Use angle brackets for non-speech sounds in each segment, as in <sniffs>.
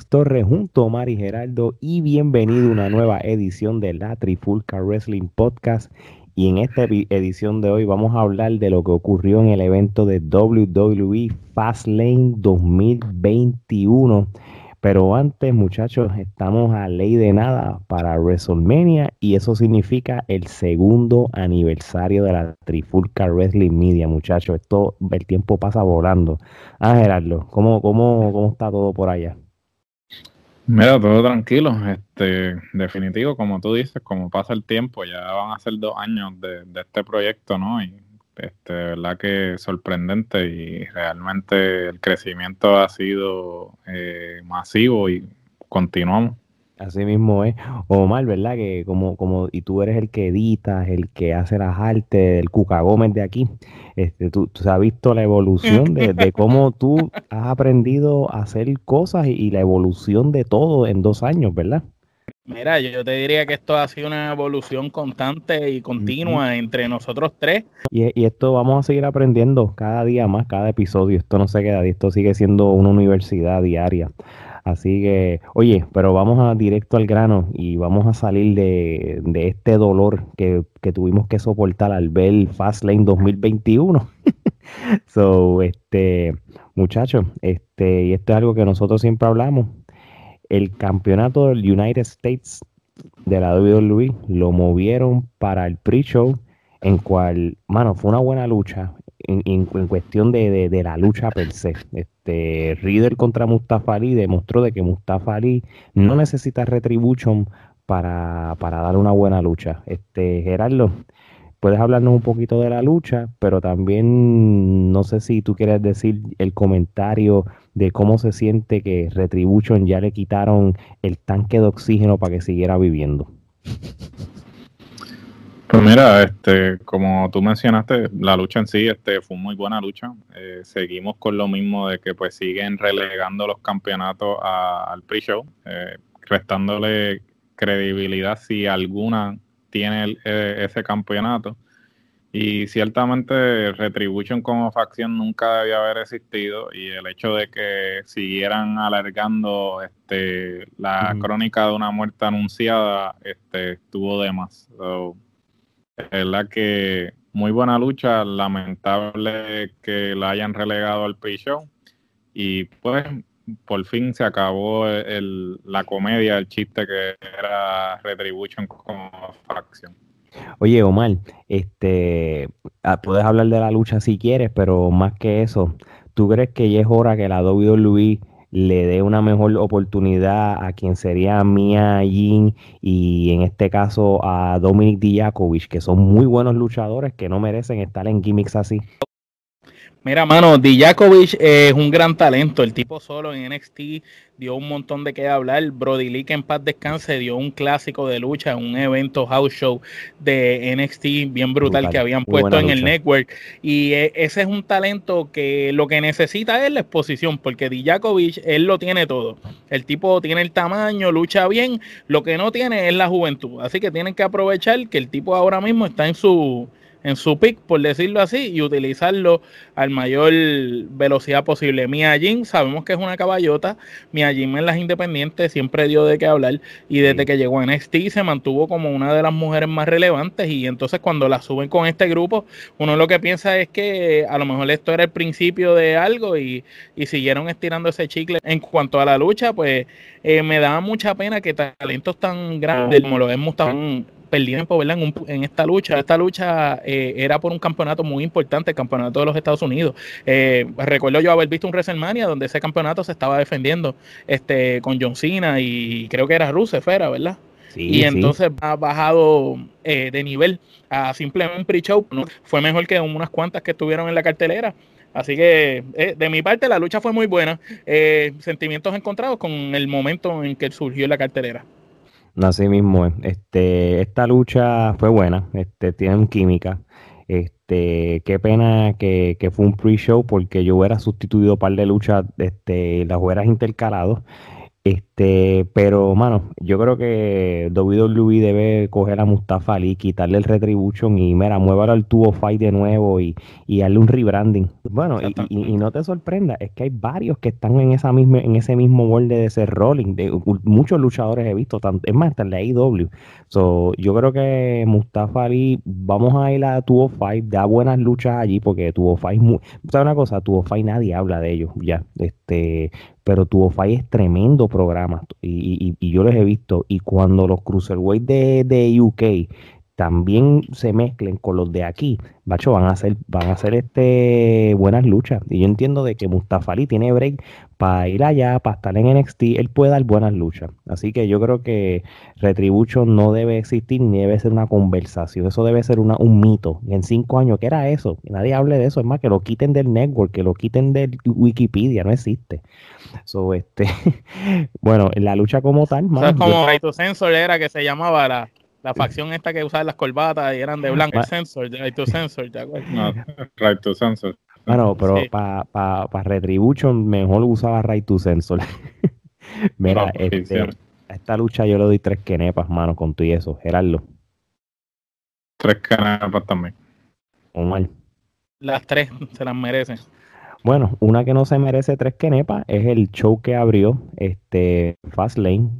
Alex Torres junto a Mari Geraldo y bienvenido a una nueva edición de la Trifulca Wrestling Podcast. Y en esta edición de hoy vamos a hablar de lo que ocurrió en el evento de WWE Fastlane 2021 pero antes, muchachos, estamos a ley de nada para WrestleMania y eso significa el segundo aniversario de la Trifulca Wrestling Media, muchachos. Esto, el tiempo pasa volando. Ah, Gerardo, ¿cómo, cómo, cómo está todo por allá? Mira, todo tranquilo. Este, definitivo, como tú dices, como pasa el tiempo, ya van a ser dos años de, de este proyecto, ¿no? Y este, verdad que sorprendente y realmente el crecimiento ha sido eh, masivo y continuamos. Así mismo es. Omar, ¿verdad? Que como, como, y tú eres el que editas, el que hace las artes, el Cuca Gómez de aquí. Este, tú, tú has visto la evolución de, <laughs> cómo tú has aprendido a hacer cosas y la evolución de todo en dos años, ¿verdad? Mira, yo te diría que esto ha sido una evolución constante y continua entre nosotros tres. Y, esto vamos a seguir aprendiendo cada día más, cada episodio. Esto no se queda, esto sigue siendo una universidad diaria. Así que, oye, pero vamos a directo al grano y vamos a salir de, este dolor que, tuvimos que soportar al ver Fastlane 2021. <laughs> so, este, muchachos, este, y esto es algo que nosotros siempre hablamos el campeonato del United States de la WWE lo movieron para el pre-show, en cual, mano, fue una buena lucha en, cuestión de, la lucha per se. Este, Riddle contra Mustafa Ali demostró de que Mustafa Ali no necesita retribution para, para dar una buena lucha. Este, Gerardo, puedes hablarnos un poquito de la lucha, pero también no sé si tú quieres decir el comentario de cómo se siente que Retribution ya le quitaron el tanque de oxígeno para que siguiera viviendo. <laughs> Pues mira, este, como tú mencionaste, la lucha en sí este, fue muy buena lucha. Eh, seguimos con lo mismo de que pues siguen relegando los campeonatos al pre-show, eh, restándole credibilidad si alguna tiene eh, ese campeonato. Y ciertamente Retribution como facción nunca debía haber existido y el hecho de que siguieran alargando este, la crónica de una muerte anunciada este, estuvo de más. Verdad que muy buena lucha, lamentable que la hayan relegado al pre-show y pues por fin se acabó el, la comedia, el chiste que era Retribution como facción. Oye, Omar, este, ah, puedes hablar de la lucha si quieres, pero más que eso, ¿tú crees que ya es hora que la WWE le dé una mejor oportunidad a quien sería Mia Jin y en este caso a Dominic Dijakovic, que son muy buenos luchadores que no merecen estar en gimmicks así? Mira, mano, Dijakovic es un gran talento. El tipo solo en NXT dio un montón de qué hablar. Brody Lee, que en paz descanse, dio un clásico de lucha, un evento house show de NXT bien brutal, que habían puesto en el network. Y e, ese es un talento que lo que necesita es la exposición, porque Dijakovic, él lo tiene todo. El tipo tiene el tamaño, lucha bien. Lo que no tiene es la juventud. Así que tienen que aprovechar que el tipo ahora mismo está en su en su pick, por decirlo así, y utilizarlo al mayor velocidad posible. Mia Jin, sabemos que es una caballota. Mia Jin en las independientes siempre dio de qué hablar y desde que llegó a NXT se mantuvo como una de las mujeres más relevantes y entonces cuando la suben con este grupo, uno lo que piensa es que a lo mejor esto era el principio de algo y, y siguieron estirando ese chicle. En cuanto a la lucha, pues eh, me da mucha pena que talentos tan grandes como lo tan perdieron ¿verdad? En, en, esta lucha. Esta lucha eh, era por un campeonato muy importante, el campeonato de los Estados Unidos. Eh, recuerdo yo haber visto un WrestleMania donde ese campeonato se estaba defendiendo este, con John Cena y creo que era Rusev, era, ¿verdad? y entonces ha bajado eh, de nivel a simplemente un pre-show. Fue mejor que unas cuantas que estuvieron en la cartelera. Así que de mi parte la lucha fue muy buena. sentimientos encontrados con el momento en que surgió la cartelera. Así mismo Este, esta lucha fue buena, este, tienen química. Este, qué pena que, fue un pre-show porque yo hubiera sustituido un par de luchas, este, las hubieras intercalado. Este, pero, mano, yo creo que WWE debe coger a Mustafa Ali, quitarle el Retribution y, mira, muévalo al tubo fight de nuevo y, y darle un rebranding. Bueno, y, no te sorprenda, es que hay varios que están en esa misma, en ese mismo molde de ser rolling. De, muchos luchadores he visto, tanto, es más, hasta en la AEW. So, yo creo que Mustafa Ali, vamos a ir a Tubo Fight, da buenas luchas allí, porque Tubo Fight, ¿sabes una cosa? Tubo Fight nadie habla de ellos, ya. Este, pero Tubo Fight es tremendo programa y, y, yo les he visto. Y cuando los Cruiserweight de, de UK también se mezclen con los de aquí, bacho, van a hacer, van a hacer este buenas luchas. Y yo entiendo de que Mustafa Ali tiene break para ir allá, para estar en NXT, él puede dar buenas luchas. Así que yo creo que Retribution no debe existir ni debe ser una conversación. Eso debe ser una, un mito. Y en cinco años, ¿qué era eso? nadie hable de eso. Es más, que lo quiten del network, que lo quiten de Wikipedia, no existe. So, este, <laughs> bueno, la lucha como tal. es como Right to Sensor era que se llamaba la, la facción esta que usaba las corbatas y eran de blanco. Sensor, Right to Sensor, ¿te acuerdas? No, Right to Sensor. Bueno, pero para pa, pa Retribution mejor usaba Right to Sensor. <laughs> Mira, este, a esta lucha yo le doy tres kenepas, mano, con tú y eso. Gerardo. Tres kenepas también. Omar. Las tres se las merecen. Bueno, una que no se merece tres kenepas es el show que abrió este Fastlane,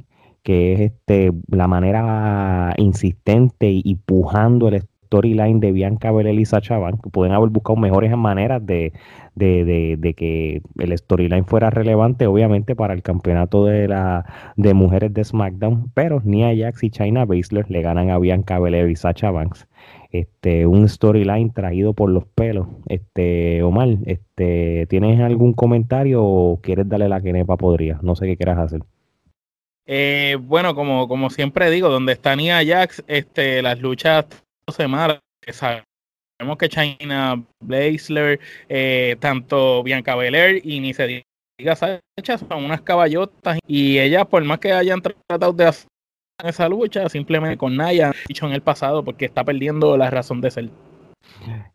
que es este la manera insistente y pujando el storyline de Bianca Belair y Sacha Banks, pueden haber buscado mejores maneras de, de, que el storyline fuera relevante, obviamente, para el campeonato de la de mujeres de SmackDown, pero Nia Jax y China Baszler le ganan a Bianca Belair y Sacha Banks. Este, un storyline traído por los pelos. Este, Omar, este, ¿tienes algún comentario o quieres darle la que Nepa podría? No sé qué quieras hacer. Eh, bueno, como, como siempre digo, donde está Nia Jax, este, las luchas semanas, que sabemos que China Blazer, eh, tanto Bianca Belair y ni se diga Sacha son unas caballotas y ellas por más que hayan tratado de hacer esa lucha, simplemente con Naya, dicho en el pasado, porque está perdiendo la razón de ser.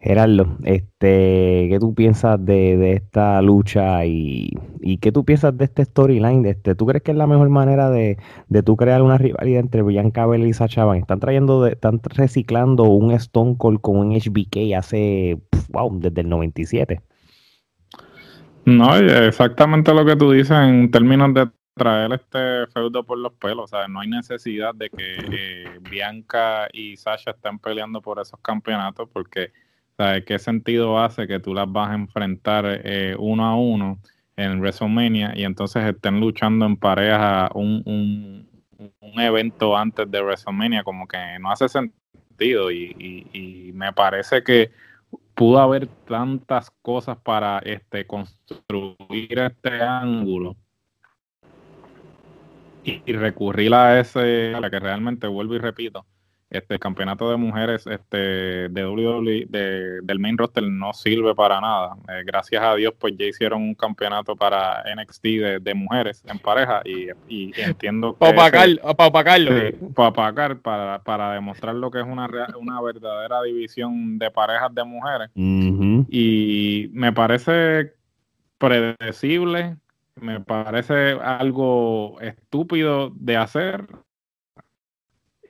Gerardo, este, ¿qué tú piensas de, esta lucha y, qué tú piensas de este storyline? Este, ¿Tú crees que es la mejor manera de, de tú crear una rivalidad entre Bianca Belair y Sacha Banks? Están trayendo, están reciclando un Stone Cold con un HBK hace, wow, desde el 97. No, exactamente lo que tú dices en términos de traer este feudo por los pelos. Sea, no hay necesidad de que eh, Bianca y Sasha estén peleando por esos campeonatos porque, ¿sabes qué sentido hace que tú las vas a enfrentar eh, uno a uno en WrestleMania y entonces estén luchando en pareja un, un, evento antes de WrestleMania? Como que no hace sentido y, y, me parece que pudo haber tantas cosas para este construir este ángulo y, recurrir a ese, a la que realmente vuelvo y repito, este campeonato de mujeres este de WWE de, del main roster no sirve para nada. Eh, gracias a Dios, pues ya hicieron un campeonato para NXT de, mujeres en pareja y, entiendo que para opacar, para, para demostrar lo que es una, una verdadera división de parejas de mujeres. Y me parece predecible, me parece algo estúpido de hacer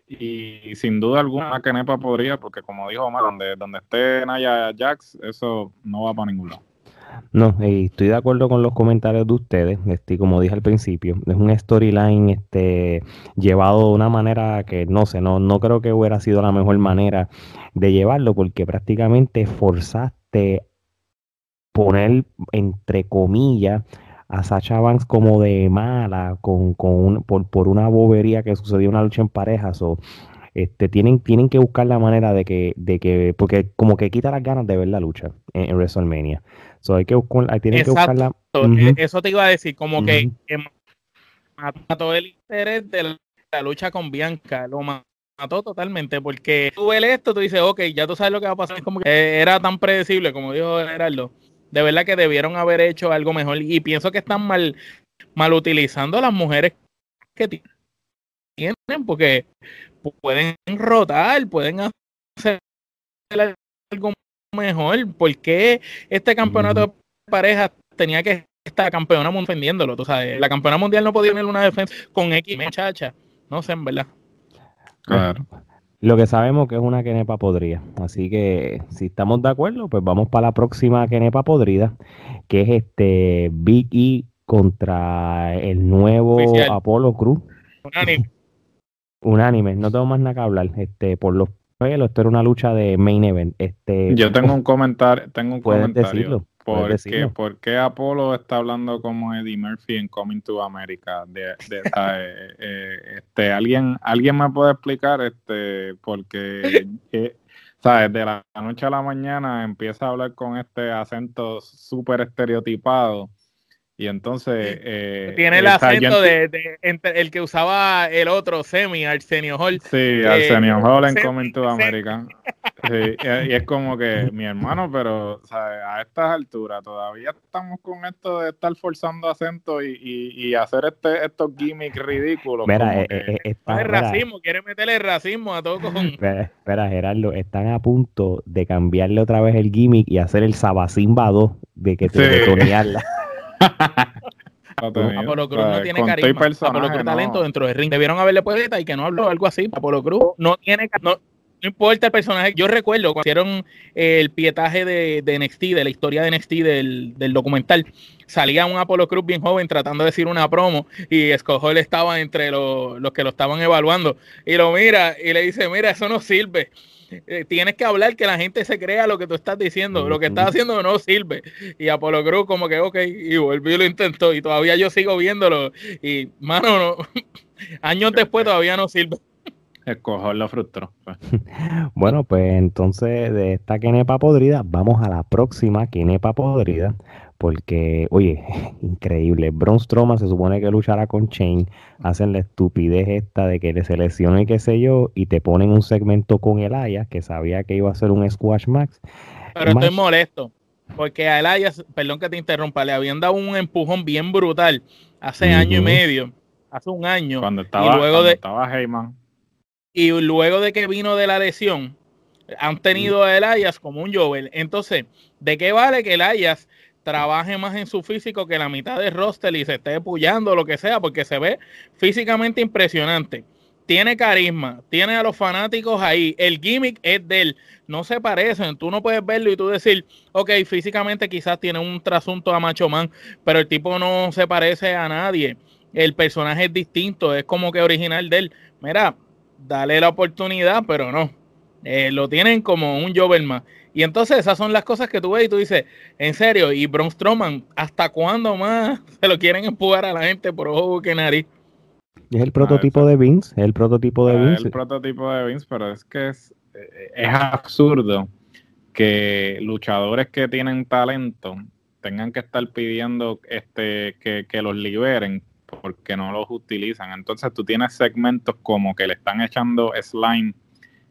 y sin duda alguna Kenepa podría, porque como dijo Omar, donde, donde esté Naya Jax, eso no va para ningún lado. No, estoy de acuerdo con los comentarios de ustedes. Este, como dije al principio, es un storyline este, llevado de una manera que no sé, no, no creo que hubiera sido la mejor manera de llevarlo, porque prácticamente forzaste poner entre comillas a Sacha Banks como de mala con, con por, por, una bobería que sucedió una lucha en parejas o este, tienen, tienen que buscar la manera de que, de que, porque como que quita las ganas de ver la lucha en, WrestleMania. So hay que buscar, tienen que buscarla. E, eso te iba a decir, como que, mató el interés de la, lucha con Bianca, lo mató totalmente, porque tú ves esto, tú dices, ok, ya tú sabes lo que va a pasar, como que era tan predecible, como dijo Gerardo de verdad que debieron haber hecho algo mejor y pienso que están mal, mal utilizando a las mujeres que tienen porque pueden rotar, pueden hacer algo mejor. ¿Por qué este campeonato de parejas tenía que esta campeona mundial defendiéndolo, tú sabes. La campeona mundial no podía tener una defensa con X muchacha. No sé, en verdad. Claro. Lo que sabemos que es una quenepa podrida. Así que si estamos de acuerdo, pues vamos para la próxima quenepa podrida, que es este Big E contra el nuevo Apolo Cruz. Unánime. <laughs> Unánime, no tengo más nada que hablar. Este, por los pelos, esto era una lucha de main event. Este, Yo tengo un comentario, tengo un comentario. Decirlo. ¿Por qué, Apolo está hablando como Eddie Murphy en Coming to America? De, <laughs> eh, eh, este, ¿alguien, ¿Alguien me puede explicar? este Porque, <laughs> eh, ¿sabes? De la noche a la mañana empieza a hablar con este acento súper estereotipado y entonces. Eh, Tiene el acento de, entre el que usaba el otro Semi, Arsenio Hall. Sí, eh, Arsenio Hall en Coming to America. Sí, y, es como que, mi hermano, pero a estas alturas todavía estamos con esto de estar forzando acento y, y, hacer este, estos gimmicks ridículos. Mira, eh, eh, está, el racismo, quiere meterle racismo a todo con. <laughs> Espera, Gerardo, están a punto de cambiarle otra vez el gimmick y hacer el Sabacimba 2 de que te sí. <laughs> Apolo Cruz no tiene carisma. Apolo Cruz talento dentro del ring. Debieron haberle puesto y que no habló algo así. Apolo Cruz no tiene no, no importa el personaje. Yo recuerdo cuando hicieron el pietaje de, de NXT, de la historia de NXT del, del, documental, salía un Apolo Cruz bien joven tratando de decir una promo y Escojol estaba entre los, los que lo estaban evaluando y lo mira y le dice, mira, eso no sirve. Eh, tienes que hablar que la gente se crea lo que tú estás diciendo. Lo que estás haciendo no sirve. Y Apolo Cruz como que, ok, y volvió y lo intentó. Y todavía yo sigo viéndolo. Y, mano, no, <laughs> años después todavía no sirve. El cojón lo frustró. Pues. <laughs> bueno, pues entonces de esta quenepa podrida, vamos a la próxima quenepa podrida. Porque, oye, <laughs> increíble. Braun Strowman se supone que luchará con Chain. Hacen la estupidez esta de que le seleccionen y qué sé yo. Y te ponen un segmento con Elias, que sabía que iba a ser un Squash Max. Pero estoy molesto. Porque a Elias, perdón que te interrumpa, le habían dado un empujón bien brutal hace año y medio. Hace un año. Cuando estaba, y luego de, estaba Heyman. Y luego de que vino de la lesión, han tenido a Elias como un Jovel. Entonces, ¿de qué vale que Elias trabaje más en su físico que la mitad de roster y se esté pullando lo que sea, porque se ve físicamente impresionante. Tiene carisma, tiene a los fanáticos ahí. El gimmick es de él. No se parecen. Tú no puedes verlo y tú decir, ok, físicamente quizás tiene un trasunto a Macho Man, pero el tipo no se parece a nadie. El personaje es distinto, es como que original de él. Mira, dale la oportunidad, pero no. Eh, lo tienen como un Joverman. Y entonces esas son las cosas que tú ves y tú dices, en serio, y Braun Strowman, ¿hasta cuándo más <laughs> se lo quieren empujar a la gente por ojo que nariz? Es el prototipo de Vince, es el prototipo de Vince. Es el prototipo de Vince, pero es que es, eh, es absurdo que luchadores que tienen talento tengan que estar pidiendo este que, que los liberen porque no los utilizan. Entonces tú tienes segmentos como que le están echando slime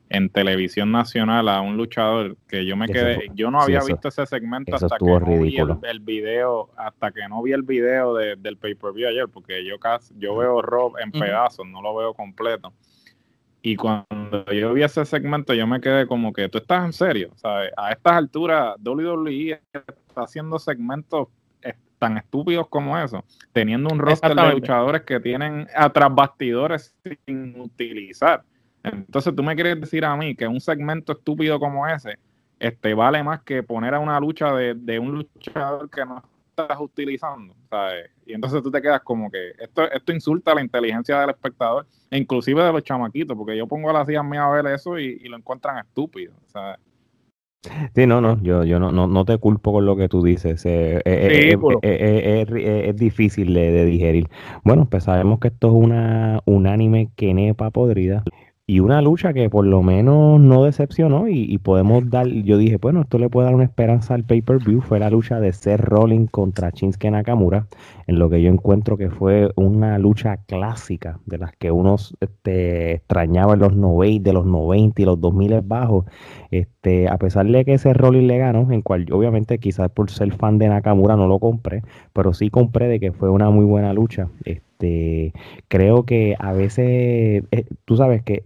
en televisión nacional a un luchador que yo me quedé, yo no había visto ese segmento hasta que no vi el, video, hasta que no vi el video del pay-per-view ayer, porque yo casi, yo veo Rob en pedazos, no lo veo completo. Y cuando yo vi ese segmento, yo me quedé como que tú estás en serio, ¿sabes? A estas alturas, WWE está haciendo segmentos tan estúpidos como eso, teniendo un roster de luchadores que tienen atrás bastidores sin utilizar. Entonces tú me quieres decir a mí que un segmento estúpido como ese este, vale más que poner a una lucha de, un luchador que no estás utilizando, ¿sabes? Y entonces tú te quedas como que esto, esto insulta la inteligencia del espectador, e inclusive de los chamaquitos, porque yo pongo a las hijas mías a ver eso y, lo encuentran estúpido, ¿sabes? Sí, no, no, yo, yo no, no, te culpo con lo que tú dices. Eh, eh, eh, es, difícil de, de, digerir. Bueno, pues sabemos que esto es una unánime quenepa podrida y una lucha que por lo menos no decepcionó y, podemos dar, yo dije, bueno, esto le puede dar una esperanza al pay-per-view, fue la lucha de Seth Rollins contra Shinsuke Nakamura, en lo que yo encuentro que fue una lucha clásica, de las que uno este, extrañaba en los 90, de los 90 y los 2000 bajos, este, a pesar de que Seth Rollins le ganó, en cual obviamente quizás por ser fan de Nakamura no lo compré, pero sí compré de que fue una muy buena lucha. Este, creo que a veces, eh, tú sabes que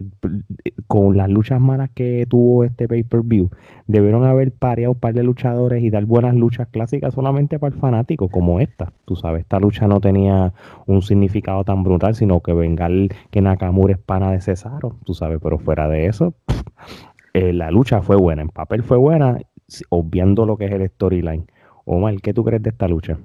con las luchas malas que tuvo este pay-per-view, debieron haber pareado un par de luchadores y dar buenas luchas clásicas solamente para el fanático, como esta. Tú sabes, esta lucha no tenía un significado tan brutal, sino que vengar que Nakamura es pana de Cesaro, tú sabes, pero fuera de eso, <sniffs> eh, la lucha fue buena, en papel fue buena, obviando lo que es el storyline. Omar, ¿qué tú crees de esta lucha?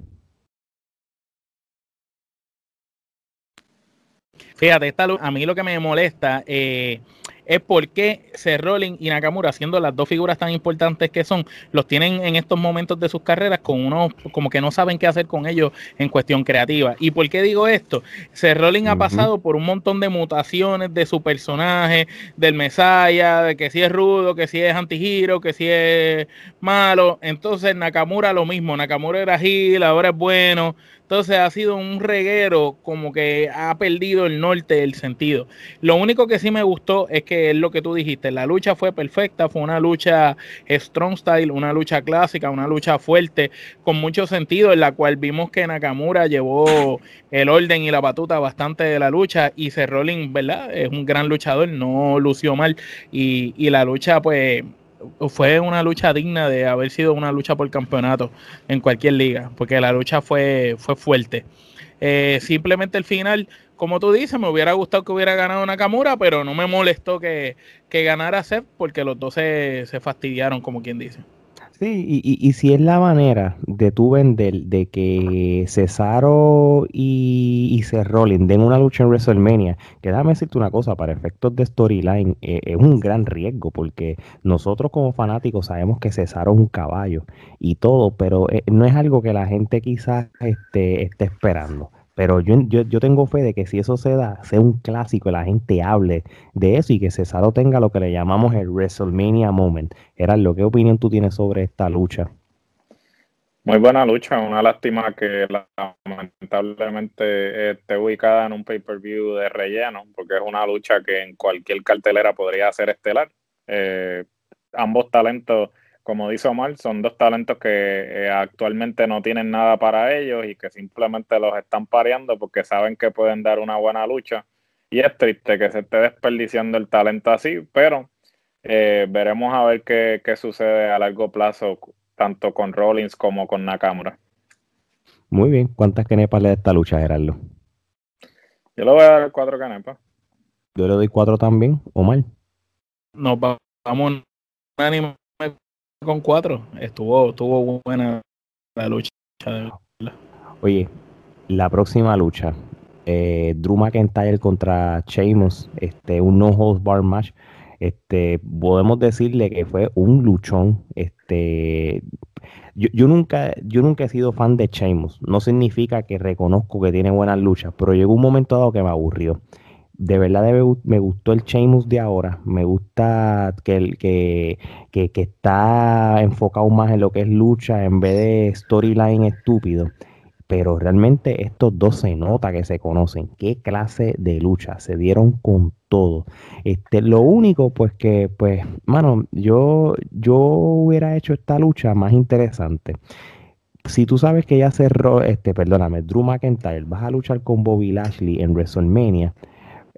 Fíjate, esta, a mí lo que me molesta eh, es por qué Rolling y Nakamura, siendo las dos figuras tan importantes que son, los tienen en estos momentos de sus carreras con unos, como que no saben qué hacer con ellos en cuestión creativa. ¿Y por qué digo esto? Rolling ha pasado por un montón de mutaciones de su personaje, del Mesaya, de que si es rudo, que si es antigiro, que si es malo. Entonces Nakamura lo mismo, Nakamura era Gil, ahora es bueno. Entonces ha sido un reguero como que ha perdido el norte del sentido. Lo único que sí me gustó es que es lo que tú dijiste, la lucha fue perfecta, fue una lucha strong style, una lucha clásica, una lucha fuerte, con mucho sentido, en la cual vimos que Nakamura llevó el orden y la batuta bastante de la lucha y Cerrolin, ¿verdad? Es un gran luchador, no lució mal y, y la lucha pues fue una lucha digna de haber sido una lucha por campeonato en cualquier liga, porque la lucha fue, fue fuerte. Eh, simplemente el final, como tú dices, me hubiera gustado que hubiera ganado Nakamura, pero no me molestó que, que ganara Seth porque los dos se, se fastidiaron, como quien dice. Sí, y, y, si es la manera de tú vender de que Cesaro y, y Seth den una lucha en WrestleMania, que déjame decirte una cosa, para efectos de storyline eh, es un gran riesgo, porque nosotros como fanáticos sabemos que Cesaro es un caballo y todo, pero eh, no es algo que la gente quizás este, esté esperando. Pero yo, yo, yo, tengo fe de que si eso se da, sea un clásico la gente hable de eso y que Cesaro tenga lo que le llamamos el WrestleMania Moment. lo ¿qué opinión tú tienes sobre esta lucha? Muy buena lucha, una lástima que lamentablemente esté ubicada en un pay-per-view de relleno, porque es una lucha que en cualquier cartelera podría ser estelar. Eh, ambos talentos como dice Omar, son dos talentos que eh, actualmente no tienen nada para ellos y que simplemente los están pareando porque saben que pueden dar una buena lucha. Y es triste que se esté desperdiciando el talento así, pero eh, veremos a ver qué, sucede a largo plazo, tanto con Rollins como con Nakamura. Muy bien, ¿cuántas canepas le da esta lucha, Gerardo? Yo le voy a dar cuatro canepas. Yo le doy cuatro también, Omar. Nos vamos ánimo con cuatro. Estuvo, estuvo buena la lucha. Oye, la próxima lucha, eh, Drew McIntyre contra Sheamus, este, un no holds bar match. Este, podemos decirle que fue un luchón. Este, yo, yo, nunca, yo nunca he sido fan de Sheamus. No significa que reconozco que tiene buenas luchas, pero llegó un momento dado que me aburrió de verdad me gustó el Sheamus de ahora. Me gusta que, que, que, que, está enfocado más en lo que es lucha en vez de storyline estúpido. Pero realmente estos dos se nota que se conocen. Qué clase de lucha. Se dieron con todo. Este, lo único, pues que, pues, mano, yo, yo hubiera hecho esta lucha más interesante. Si tú sabes que ya cerró, este, perdóname, Drew McIntyre, vas a luchar con Bobby Lashley en WrestleMania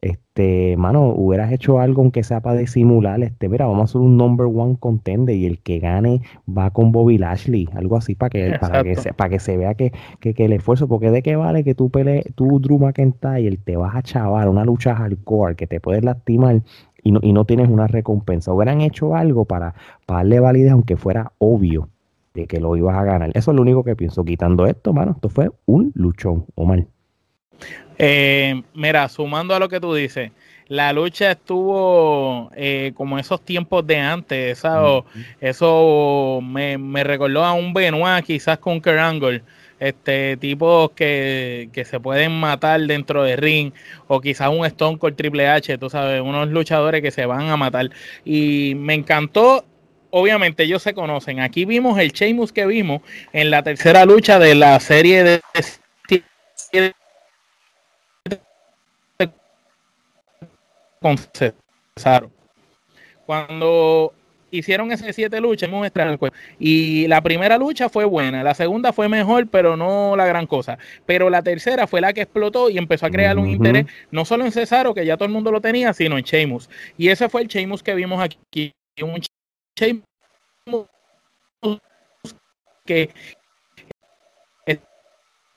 este, mano, hubieras hecho algo aunque sea para disimular, este, mira, vamos a hacer un number one contender y el que gane va con Bobby Lashley, algo así para que, para que, se, para que se vea que, que, el esfuerzo, porque de qué vale que tú pelees, tú Drew McIntyre, te vas a chavar una lucha hardcore que te puedes lastimar y no, y no tienes una recompensa. Hubieran hecho algo para, para darle validez, aunque fuera obvio de que lo ibas a ganar. Eso es lo único que pienso. Quitando esto, mano, esto fue un luchón, Omar. Eh, mira, sumando a lo que tú dices, la lucha estuvo eh, como esos tiempos de antes, eso me, me, recordó a un Benoit quizás con Kerangol, este tipos que, que, se pueden matar dentro de ring o quizás un Stone Cold Triple H, tú sabes, unos luchadores que se van a matar y me encantó obviamente ellos se conocen. Aquí vimos el Sheamus que vimos en la tercera lucha de la serie de con Cesaro. Cuando hicieron ese siete luchas y la primera lucha fue buena, la segunda fue mejor, pero no la gran cosa. Pero la tercera fue la que explotó y empezó a crear un interés, no solo en Cesaro, que ya todo el mundo lo tenía, sino en Sheamus. Y ese fue el Sheamus que vimos aquí, un Sheamus que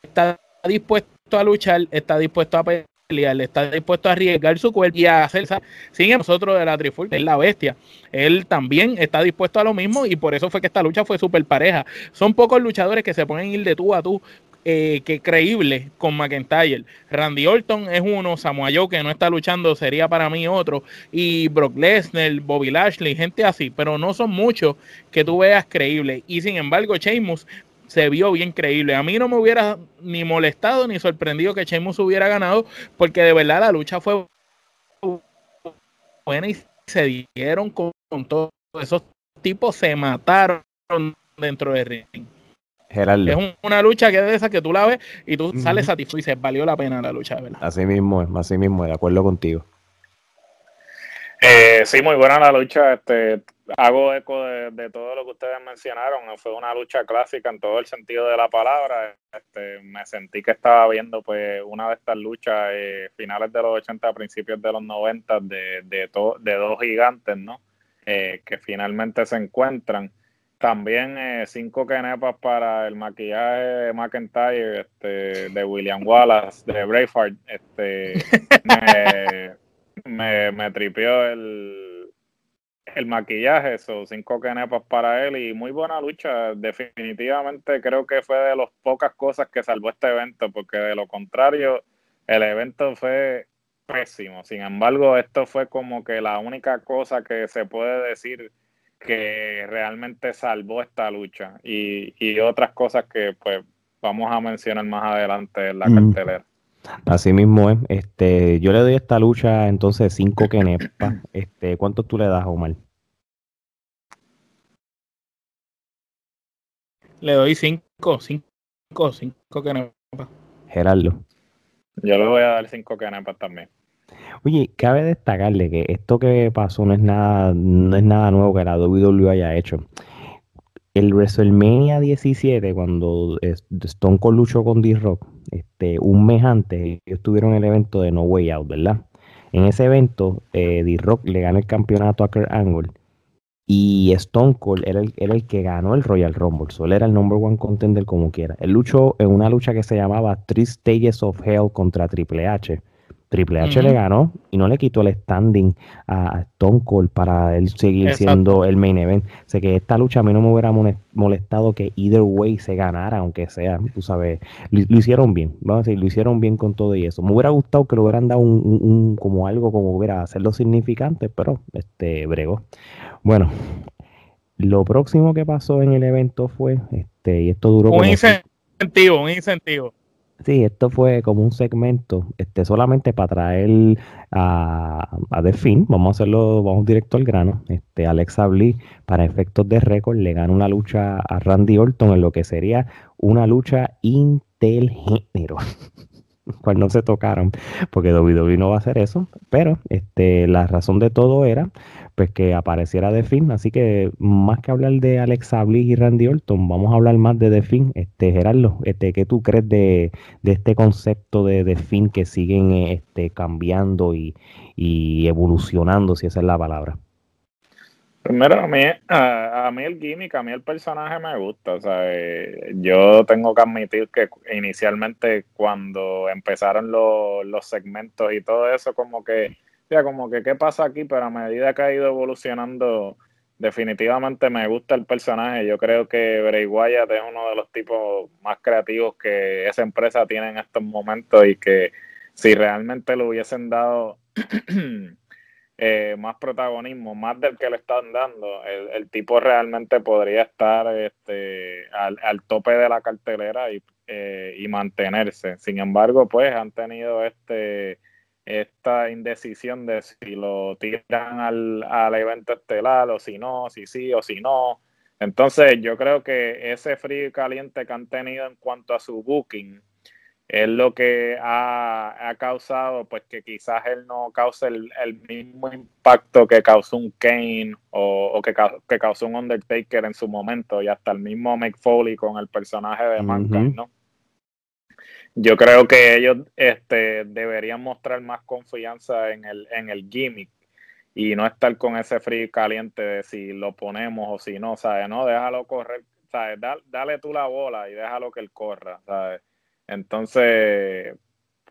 está dispuesto a luchar, está dispuesto a pelear, está dispuesto a arriesgar su cuerpo y a hacer sin nosotros de la Trifulca, es la bestia. Él también está dispuesto a lo mismo y por eso fue que esta lucha fue súper pareja. Son pocos luchadores que se ponen ir de tú a tú eh, que creíble con McIntyre. Randy Orton es uno, Samoa Joe que no está luchando sería para mí otro, y Brock Lesnar, Bobby Lashley, gente así, pero no son muchos que tú veas creíble. Y sin embargo, Sheamus se vio bien creíble. A mí no me hubiera ni molestado ni sorprendido que Sheamus hubiera ganado, porque de verdad la lucha fue buena y se dieron con, todos esos tipos, se mataron dentro del ring. Es una lucha que es de esa que tú la ves y tú sales satisfecho y dices, valió la pena la lucha, ¿verdad? Así mismo es, así mismo, de acuerdo contigo. Eh, sí, muy buena la lucha. Este, hago eco de, todo lo que ustedes mencionaron. Fue una lucha clásica en todo el sentido de la palabra. Este, me sentí que estaba viendo pues una de estas luchas eh, finales de los 80, principios de los 90 de, de, de dos gigantes, ¿no? Eh, que finalmente se encuentran. También eh, cinco kenepas para el maquillaje de McIntyre, este, de William Wallace, de Braveheart. Este, <laughs> me, me, me tripió el, el maquillaje, esos cinco kenepas para él y muy buena lucha. Definitivamente creo que fue de las pocas cosas que salvó este evento, porque de lo contrario, el evento fue pésimo. Sin embargo, esto fue como que la única cosa que se puede decir que realmente salvó esta lucha y, y otras cosas que pues vamos a mencionar más adelante en la mm. cartelera. Así mismo es. Este, yo le doy a esta lucha entonces cinco kenepas. <clears throat> Este, ¿cuántos tú le das, Omar? Le doy cinco, cinco, cinco kenepas. Gerardo. Yo le voy a dar cinco kenepas también. Oye, cabe destacarle que esto que pasó no es nada, no es nada nuevo que la WWE haya hecho. El WrestleMania 17, cuando Stone Cold luchó con D-Rock, este, un mes antes, ellos tuvieron el evento de No Way Out, ¿verdad? En ese evento, eh, D-Rock le gana el campeonato a Kurt Angle y Stone Cold era el, era el que ganó el Royal Rumble. Solo era el number one contender como quiera. Él luchó en una lucha que se llamaba Three Stages of Hell contra Triple H Triple H le ganó y no le quitó el standing a Stone Cold para él seguir siendo el main event. Sé que esta lucha a mí no me hubiera molestado que either way se ganara, aunque sea, tú sabes, lo, hicieron bien, vamos a decir, lo hicieron bien con todo y eso. Me hubiera gustado que lo hubieran dado un, como algo como hubiera hacerlo significante, pero este bregó. Bueno, lo próximo que pasó en el evento fue, este, y esto duró un incentivo, un incentivo Sí, esto fue como un segmento, este, solamente para traer a, a The Fin, vamos a hacerlo, vamos directo al grano. Este, Alexa Bliss, para efectos de récord, le gana una lucha a Randy Orton en lo que sería una lucha intergénero. <laughs> cual no se tocaron, porque WWE no va a hacer eso, pero este, la razón de todo era pues que apareciera The Finn, así que más que hablar de Alexa Bliss y Randy Orton, vamos a hablar más de The Finn, este, Gerardo, este, ¿qué tú crees de, este concepto de The Finn que siguen este, cambiando y, y evolucionando, si esa es la palabra? Primero, a mí, a, mí el gimmick, a mí el personaje me gusta. O sea, yo tengo que admitir que inicialmente cuando empezaron los, segmentos y todo eso, como que, ya como que qué pasa aquí, pero a medida que ha ido evolucionando, definitivamente me gusta el personaje. Yo creo que Bray Wyatt es uno de los tipos más creativos que esa empresa tiene en estos momentos y que si realmente le hubiesen dado <clears throat> Eh, más protagonismo, más del que le están dando, el, tipo realmente podría estar este, al, tope de la cartelera y, eh, y, mantenerse. Sin embargo, pues han tenido este esta indecisión de si lo tiran al, al evento estelar o si no, si sí o si no. Entonces yo creo que ese frío y caliente que han tenido en cuanto a su booking es lo que ha, causado pues que quizás él no cause el, mismo impacto que causó un Kane o, que, que, causó un Undertaker en su momento y hasta el mismo Mick Foley con el personaje de Mankind, ¿no? Yo creo que ellos este, deberían mostrar más confianza en el, en el gimmick y no estar con ese frío caliente de si lo ponemos o si no, ¿sabes? No, déjalo correr, ¿sabes? Dale, tú la bola y déjalo que él corra, ¿sabes? Entonces,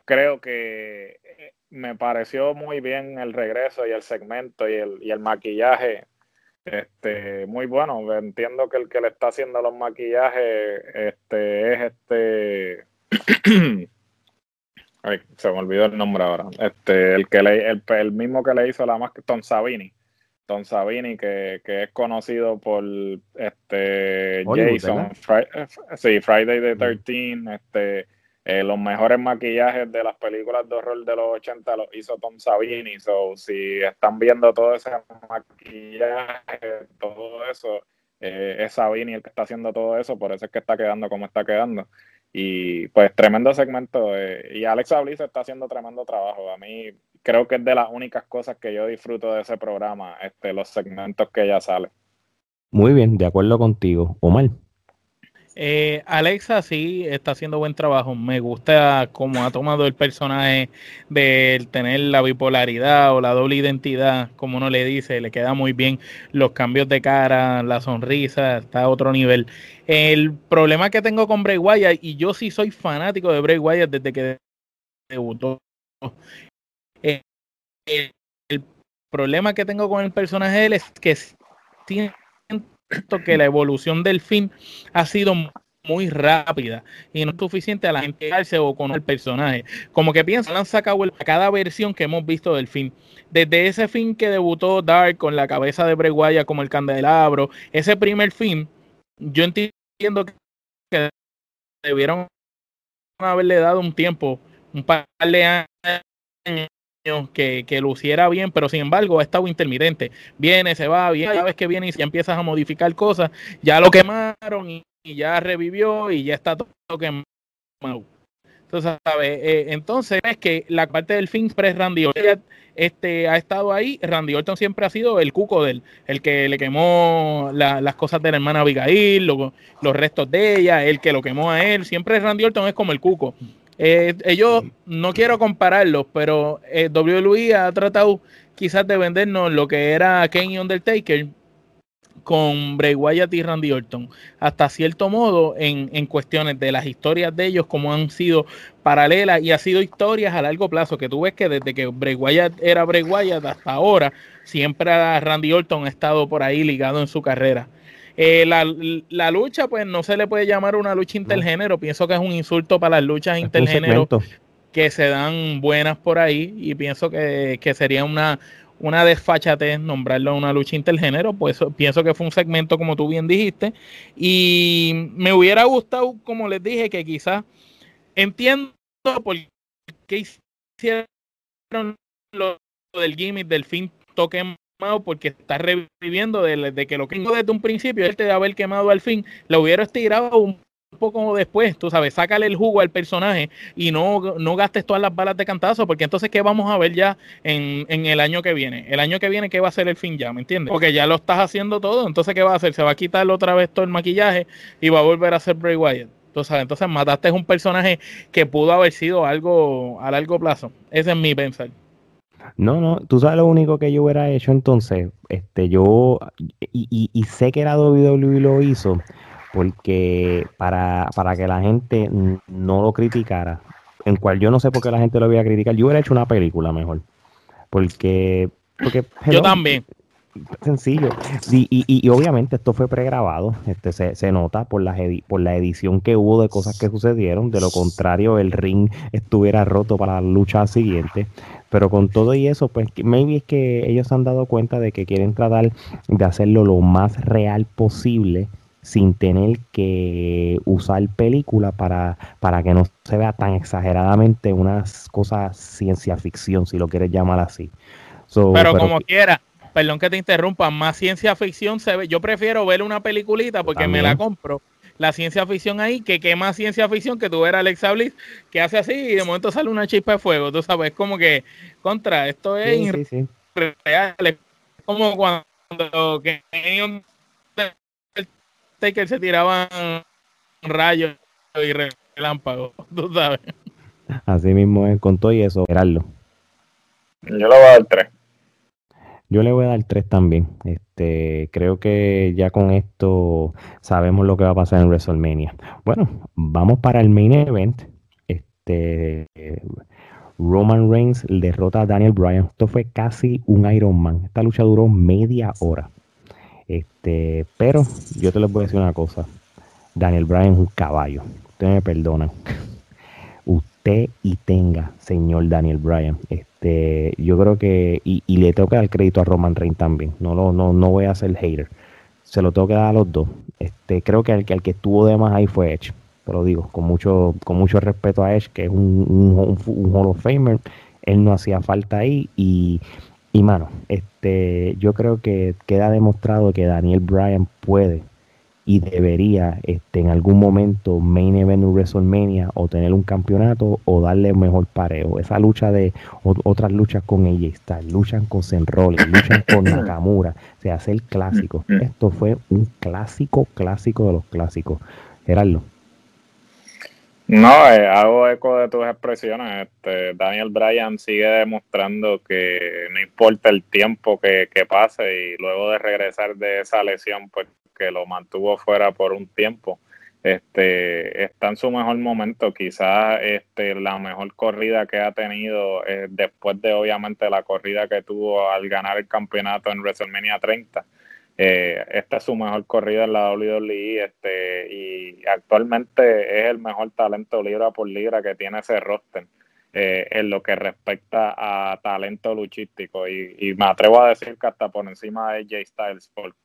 creo que eh, me pareció muy bien el regreso y el segmento y el, y el maquillaje. Este, muy bueno. Entiendo que el que le está haciendo los maquillajes este, es este. <clears throat> Ay, se me olvidó el nombre ahora. Este, el que le, el, mismo que le hizo la máscara, Tom Sabini. Tom Sabini, que, que es conocido por este Jason, sí, Friday the 13, este, eh, los mejores maquillajes de las películas de horror de los 80 los hizo Tom Savini. So, si están viendo todo ese maquillaje, todo eso, eh, es Savini el que está haciendo todo eso, por eso es que está quedando como está quedando. Y pues tremendo segmento. Eh, y Alexa Bliss está haciendo tremendo trabajo. A mí creo que es de las únicas cosas que yo disfruto de ese programa, este, los segmentos que ella sale. Muy bien, de acuerdo contigo. Omar. Eh, Alexa sí está haciendo buen trabajo. Me gusta cómo ha tomado el personaje de tener la bipolaridad o la doble identidad, como uno le dice. Le queda muy bien los cambios de cara, la sonrisa, está a otro nivel. El problema que tengo con Bray Wyatt, y yo sí soy fanático de Bray Wyatt desde que debutó. El, problema que tengo con el personaje de él es que tiene que la evolución del fin ha sido muy rápida y no es suficiente a la gente darse o con el personaje. Como que piensan, han sacado cada versión que hemos visto del fin. Desde ese fin que debutó Dark con la cabeza de Breguaya como el candelabro, ese primer fin, yo entiendo que debieron haberle dado un tiempo, un par de años que, que, luciera bien, pero sin embargo ha estado intermitente. Viene, se va, viene, cada vez que viene y ya empiezas a modificar cosas, ya lo quemaron y, ya revivió y ya está todo quemado. Entonces, ¿sabes? Eh, entonces es que la parte del fin pre Randy Orton este, ha estado ahí. Randy Orton siempre ha sido el cuco del, el que le quemó las cosas de la hermana Abigail, los restos de ella, el que lo quemó a él. Siempre Randy Orton es como el cuco. Eh, ellos, no quiero compararlos, pero eh, WWE ha tratado quizás de vendernos lo que era Kane Undertaker con Bray Wyatt y Randy Orton, hasta cierto modo en, en, cuestiones de las historias de ellos, como han sido paralelas y ha sido historias a largo plazo, que tú ves que desde que Bray Wyatt era Bray Wyatt hasta ahora, siempre Randy Orton ha estado por ahí ligado en su carrera. Eh, la, lucha, pues no se le puede llamar una lucha intergénero. Pienso que es un insulto para las luchas intergénero que se dan buenas por ahí. Y pienso que, sería una, una desfachatez nombrarlo una lucha intergénero. Pues pienso que fue un segmento, como tú bien dijiste. Y me hubiera gustado, como les dije, que quizás entiendo por qué hicieron lo del gimmick del fin toque porque está reviviendo de, que lo que desde un principio, él te de haber quemado al fin, lo hubiera estirado un poco después, tú sabes, sácale el jugo al personaje y no, no gastes todas las balas de cantazo, porque entonces, ¿qué vamos a ver ya en, el año que viene? El año que viene, ¿qué va a ser el fin ya? ¿Me entiendes? Porque ya lo estás haciendo todo, entonces, ¿qué va a hacer? Se va a quitar otra vez todo el maquillaje y va a volver a ser Bray Wyatt. Entonces, entonces mataste un personaje que pudo haber sido algo a largo plazo. Ese es mi pensar. No, no, tú sabes lo único que yo hubiera hecho entonces, este, yo, y, y, sé que la WWE lo hizo, porque para, para que la gente no lo criticara, en cual yo no sé por qué la gente lo iba a criticar, yo hubiera hecho una película mejor, porque, porque yo también. Sencillo. y, y, obviamente esto fue pregrabado, este se, se nota por la, por la edición que hubo de cosas que sucedieron, de lo contrario el ring estuviera roto para la lucha siguiente. Pero con todo y eso, pues maybe es que ellos se han dado cuenta de que quieren tratar de hacerlo lo más real posible sin tener que usar película para, para que no se vea tan exageradamente unas cosas ciencia ficción, si lo quieres llamar así. pero, como quiera, perdón que te interrumpa, más ciencia ficción se ve. Yo prefiero ver una peliculita porque me la compro la ciencia ficción ahí, que qué más ciencia ficción que tú ver a Alexa Bliss que hace así y de momento sale una chispa de fuego, tú sabes, como que contra, esto es real, es como cuando que Taker se tiraban rayos y relámpagos, <laughs> tú sabes. Así mismo es con todo y eso, Gerardo. Yo le voy a dar tres. Yo le voy a dar tres también. Este, creo que ya con esto sabemos lo que va a pasar en WrestleMania. Bueno, vamos para el main event. Este, Roman Reigns derrota a Daniel Bryan. Esto fue casi un Iron Man. Esta lucha duró media hora. Este, pero yo te les voy a decir una cosa. Daniel Bryan es un caballo. Ustedes me perdonan. Usted y tenga, señor Daniel Bryan. Este, yo creo que, y, le tengo que dar crédito a Roman Reigns también. No, lo, no, no voy a ser hater. Se lo tengo que dar a los dos. Este, creo que el, que el que estuvo de más ahí fue Edge. Te lo digo, con mucho, con mucho respeto a Edge, que es un, un, un Hall of Famer. Él no hacía falta ahí y y mano, este, yo creo que queda demostrado que Daniel Bryan puede y debería este, en algún momento main event un WrestleMania o tener un campeonato o darle mejor pareo. Esa lucha de otras luchas con AJ Styles, luchan con Zenroli, luchan con <coughs> Nakamura, se hace el clásico. Esto fue un clásico, clásico de los clásicos. Gerardo. No, eh, hago eco de tus expresiones. Este, Daniel Bryan sigue demostrando que no importa el tiempo que, pase y luego de regresar de esa lesión, pues que lo mantuvo fuera por un tiempo, este, está en su mejor momento. Quizás este, la mejor corrida que ha tenido eh, después de obviamente la corrida que tuvo al ganar el campeonato en WrestleMania 30 eh, esta es su mejor corrida en la WWE este, y actualmente es el mejor talento libra por libra que tiene ese roster eh, en lo que respecta a talento luchístico y, me atrevo a decir que hasta por encima de Jay Styles porque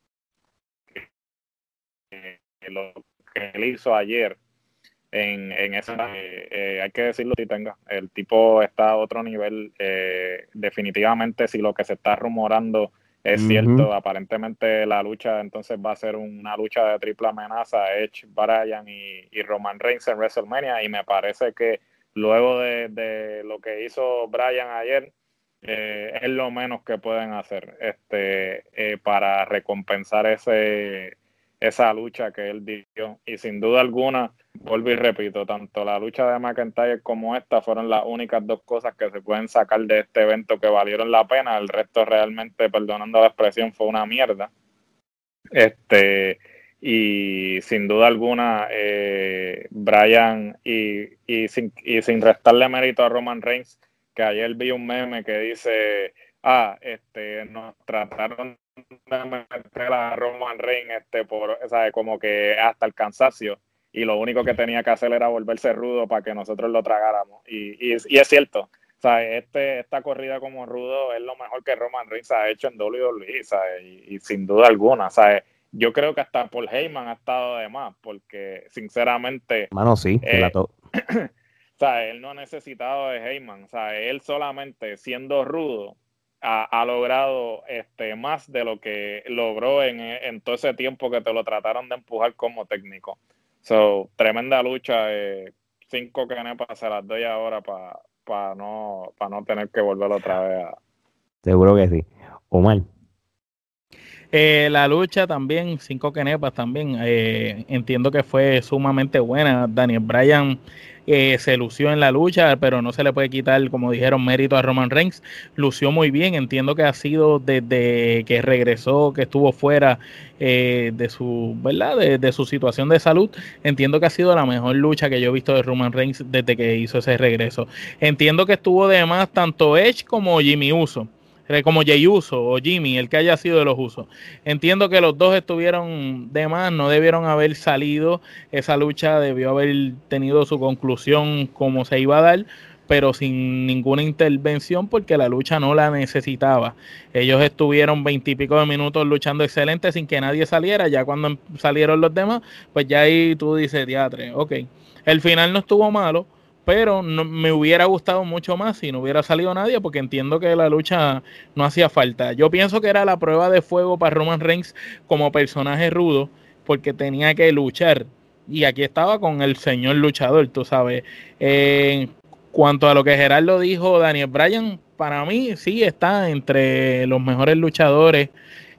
eh, lo que él hizo ayer en, en esa hay que decirlo si tenga el tipo está a otro nivel definitivamente si lo que se está rumorando es cierto, aparentemente la lucha entonces va a ser una lucha de triple amenaza, Edge, Bryan y, Roman Reigns en WrestleMania y me parece que luego de, lo que hizo Bryan ayer, eh, es lo menos que pueden hacer este eh, para recompensar ese esa lucha que él dio. Y sin duda alguna, vuelvo y repito, tanto la lucha de McIntyre como esta fueron las únicas dos cosas que se pueden sacar de este evento que valieron la pena. El resto realmente, perdonando la expresión, fue una mierda. Este, y sin duda alguna, eh, Brian, y, y, sin, y sin restarle mérito a Roman Reigns, que ayer vi un meme que dice, ah, este, nos trataron meter a Roman Reigns este, por, ¿sabe? como que hasta el cansancio y lo único que tenía que hacer era volverse rudo para que nosotros lo tragáramos. Y, y, es cierto, Este, esta corrida como rudo es lo mejor que Roman Reigns ha hecho en WWE, Y, y, sin duda alguna, ¿sabes? Yo creo que hasta Paul Heyman ha estado de más, porque sinceramente... Mano, sí, eh, <clears throat> Él no ha necesitado de Heyman, ¿sabes? Él solamente siendo rudo ha, logrado este, más de lo que logró en, todo ese tiempo que te lo trataron de empujar como técnico. So, tremenda lucha. Eh, cinco canepas se las doy ahora para no, no tener que volver otra vez a. Seguro que sí. Omar. Eh, la lucha también, cinco canepas también. Eh, entiendo que fue sumamente buena. Daniel Bryan eh, se lució en la lucha, pero no se le puede quitar, como dijeron, mérito a Roman Reigns. Lució muy bien, entiendo que ha sido desde que regresó, que estuvo fuera eh, de su, ¿verdad? De, su situación de salud. Entiendo que ha sido la mejor lucha que yo he visto de Roman Reigns desde que hizo ese regreso. Entiendo que estuvo de más tanto Edge como Jimmy Uso como Jay Uso o Jimmy, el que haya sido de los usos. Entiendo que los dos estuvieron de más, no debieron haber salido. Esa lucha debió haber tenido su conclusión como se iba a dar, pero sin ninguna intervención porque la lucha no la necesitaba. Ellos estuvieron veintipico de minutos luchando excelente sin que nadie saliera. Ya cuando salieron los demás, pues ya ahí tú dices, teatre, ok. El final no estuvo malo pero no, me hubiera gustado mucho más si no hubiera salido nadie, porque entiendo que la lucha no hacía falta. Yo pienso que era la prueba de fuego para Roman Reigns como personaje rudo, porque tenía que luchar y aquí estaba con el señor luchador, tú sabes. en cuanto a lo que Gerardo dijo, Daniel Bryan, para mí sí está entre los mejores luchadores.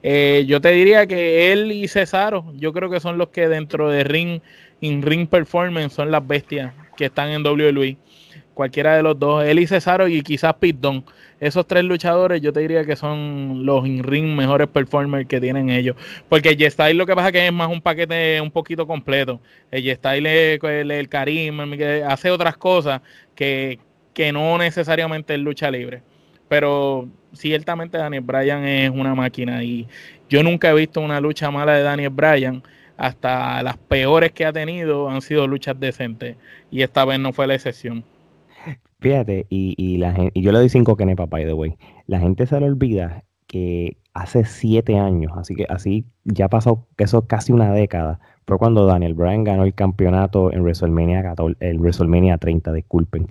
Eh, yo te diría que él y Cesaro, yo creo que son los que dentro de ring, in ring performance, son las bestias que están en WWE. Cualquiera de los dos, él Cesaro y quizás Dunne esos tres luchadores yo te diría que son los in-ring mejores performers que tienen ellos. Porque el Style lo que pasa que es más un paquete un poquito completo. El Style es el, el carisma, hace otras cosas que, que no necesariamente es lucha libre. Pero ciertamente Daniel Bryan es una máquina y yo nunca he visto una lucha mala de Daniel Bryan. Hasta las peores que ha tenido han sido luchas decentes y esta vez no fue la excepción. Fíjate, y, y, la gente, y yo le doy cinco kenepa, by the way. La gente se le olvida que hace siete años, así que así ya pasó eso casi una década, fue cuando Daniel Bryan ganó el campeonato en WrestleMania 14, el WrestleMania 30, disculpen.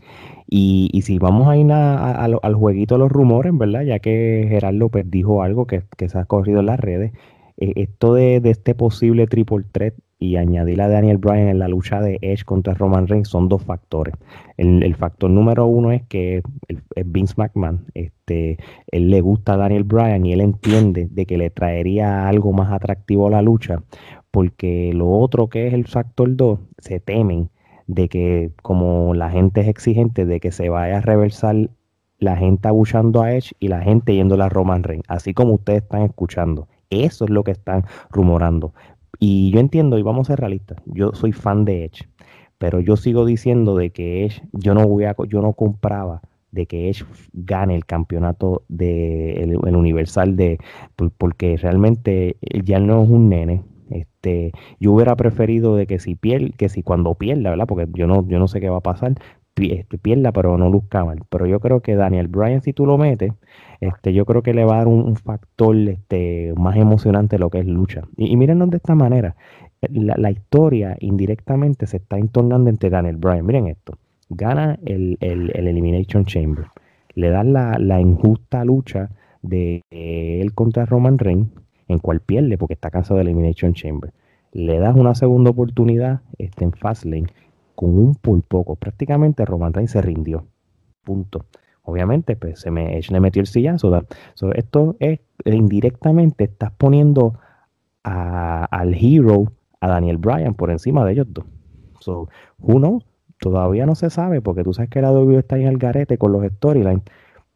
Y, y si vamos a ir al jueguito de los rumores, ¿verdad? Ya que Gerard López dijo algo que, que se ha corrido en las redes, eh, esto de, este posible triple threat y añadir a Daniel Bryan en la lucha de Edge contra Roman Reigns son dos factores. El, factor número uno es que Vince McMahon, este, él le gusta a Daniel Bryan y él entiende de que le traería algo más atractivo a la lucha, porque lo otro que es el factor 2, se temen de que como la gente es exigente, de que se vaya a reversar la gente abuchando a Edge y la gente yendo a Roman Reigns, así como ustedes están escuchando. Eso es lo que están rumorando. Y yo entiendo, y vamos a ser realistas, yo soy fan de Edge, pero yo sigo diciendo de que Edge, yo no voy a, yo no compraba de que Edge gane el campeonato de el, Universal de porque realmente ya no es un nene. Este, yo hubiera preferido de que si pierde, que si cuando pierda, ¿verdad? Porque yo no, yo no sé qué va a pasar, este, pierda, pero no luzca mal. Pero yo creo que Daniel Bryan, si tú lo metes, este, yo creo que le va a dar un, factor este, más emocionante lo que es lucha. Y, y miren de esta manera, la, historia indirectamente se está entornando entre Daniel Bryan. Miren esto, gana el, Elimination Chamber, le dan la, injusta lucha de él contra Roman Reigns, en cual pierde porque está cansado de Elimination Chamber. Le das una segunda oportunidad este, en Fastlane con un por poco. Prácticamente Roman Reigns se rindió. Punto. Obviamente, pues se me le metió el sillazo. esto es indirectamente estás poniendo al hero, a Daniel Bryan, por encima de ellos dos. So, uno todavía no se sabe, porque tú sabes que la W está en el garete con los storylines,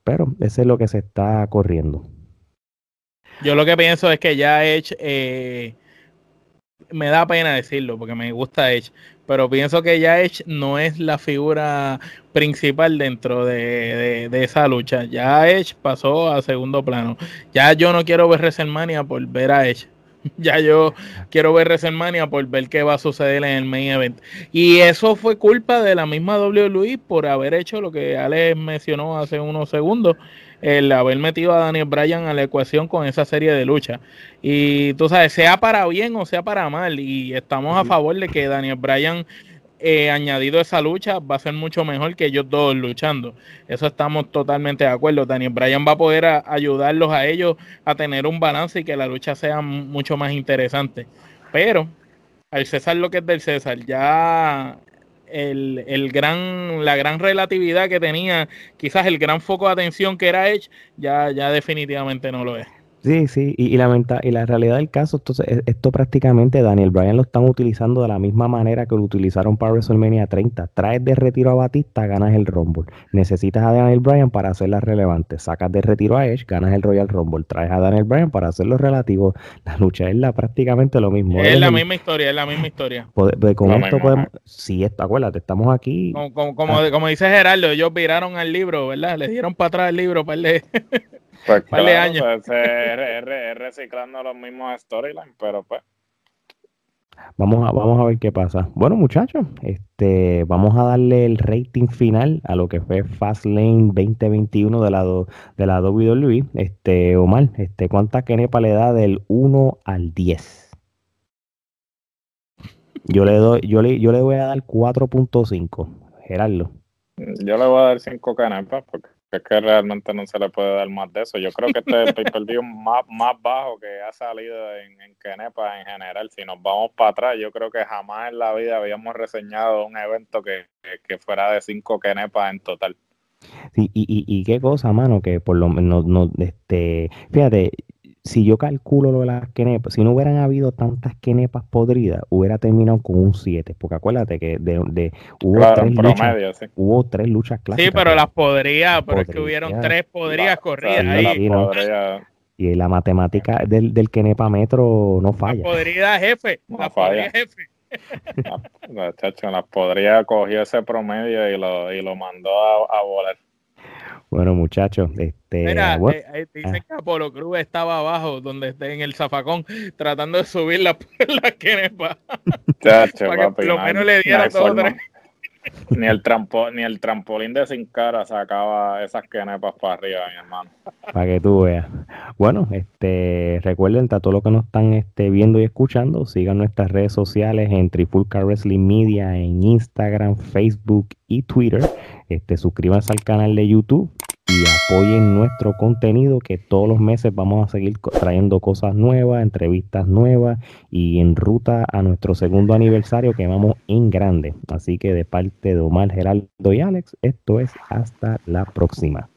pero eso es lo que se está corriendo. Yo lo que pienso es que ya Edge eh, me da pena decirlo porque me gusta Edge, pero pienso que ya Edge no es la figura principal dentro de, esa lucha. Ya Edge pasó a segundo plano. Ya yo no quiero ver WrestleMania por ver a Edge. <laughs> Ya yo quiero ver WrestleMania por ver qué va a suceder en el main event. Y eso fue culpa de la misma WWE por haber hecho lo que Alex mencionó hace unos segundos el haber metido a Daniel Bryan a la ecuación con esa serie de lucha. Y tú sabes, sea para bien o sea para mal, y estamos a favor de que Daniel Bryan eh, añadido esa lucha va a ser mucho mejor que ellos dos luchando. Eso estamos totalmente de acuerdo. Daniel Bryan va a poder ayudarlos a ellos a tener un balance y que la lucha sea mucho más interesante. Pero al César lo que es del César, ya el, el, gran, la gran relatividad que tenía, quizás el gran foco de atención que era Edge, ya, ya definitivamente no lo es. Sí, sí, y, y, la, y la realidad del caso, entonces, e, esto prácticamente Daniel Bryan lo están utilizando de la misma manera que lo utilizaron para WrestleMania 30. Traes de retiro a Batista, ganas el Rumble. Necesitas a Daniel Bryan para hacerla relevante. Sacas de retiro a Edge, ganas el Royal Rumble. Traes a Daniel Bryan para hacerlo relativo. La lucha es la, prácticamente lo mismo. Es, la misma historia, es la misma historia. Pues, con esto podemos, sí, esto, acuérdate, estamos aquí. Como, como, ah. como, dice Gerardo, ellos viraron al libro, ¿verdad? Le dieron para atrás el libro para leer. <laughs> Pues años. Pues, es, reciclando los mismos storylines, pero pues. Vamos a, vamos a ver qué pasa. Bueno, muchachos, este, vamos a darle el rating final a lo que fue Fastlane 2021 de la, de la WWE. Este, Omar, este, ¿cuánta kenepa le da del 1 al 10? Yo le doy, yo le, yo le voy a dar 4.5, Gerardo. Yo le voy a dar 5 canepas porque es que realmente no se le puede dar más de eso. Yo creo que este es <laughs> el pay-per-view más, más bajo que ha salido en, en Kenepa en general. Si nos vamos para atrás, yo creo que jamás en la vida habíamos reseñado un evento que, fuera de cinco Kenepas en total. Sí, y, y, y, qué cosa, mano, que por lo menos, no, este, fíjate, si yo calculo lo de las quenepas, si no hubieran habido tantas quenepas podridas, hubiera terminado con un 7, porque acuérdate que de, hubo, tres luchas, hubo tres luchas clásicas. Sí, pero las podrías, pero es que hubieron tres podrías corridas ahí. Y la matemática del, del Kenepa Metro no falla. La podrida jefe, la podrida jefe. La, la, podría cogió ese promedio y lo, y lo mandó a volar. Bueno, muchachos, este. Mira, eh, eh, dicen ah. que Apolo Cruz estaba abajo, donde está en el zafacón, tratando de subir la, <laughs> la quenepa. Chacho, para que lo menos le diera todo tres. <laughs> Ni el, trampo, ni el trampolín de sin cara sacaba esas quenepas para arriba, mi hermano. Para que tú veas. Bueno, este, recuerden a todos los que nos están este, viendo y escuchando, sigan nuestras redes sociales en Trifulca Wrestling Media, en Instagram, Facebook y Twitter. Este, suscríbanse al canal de YouTube y apoyen nuestro contenido que todos los meses vamos a seguir trayendo cosas nuevas, entrevistas nuevas y en ruta a nuestro segundo aniversario que vamos en grande. Así que de parte de Omar, Geraldo y Alex, esto es hasta la próxima.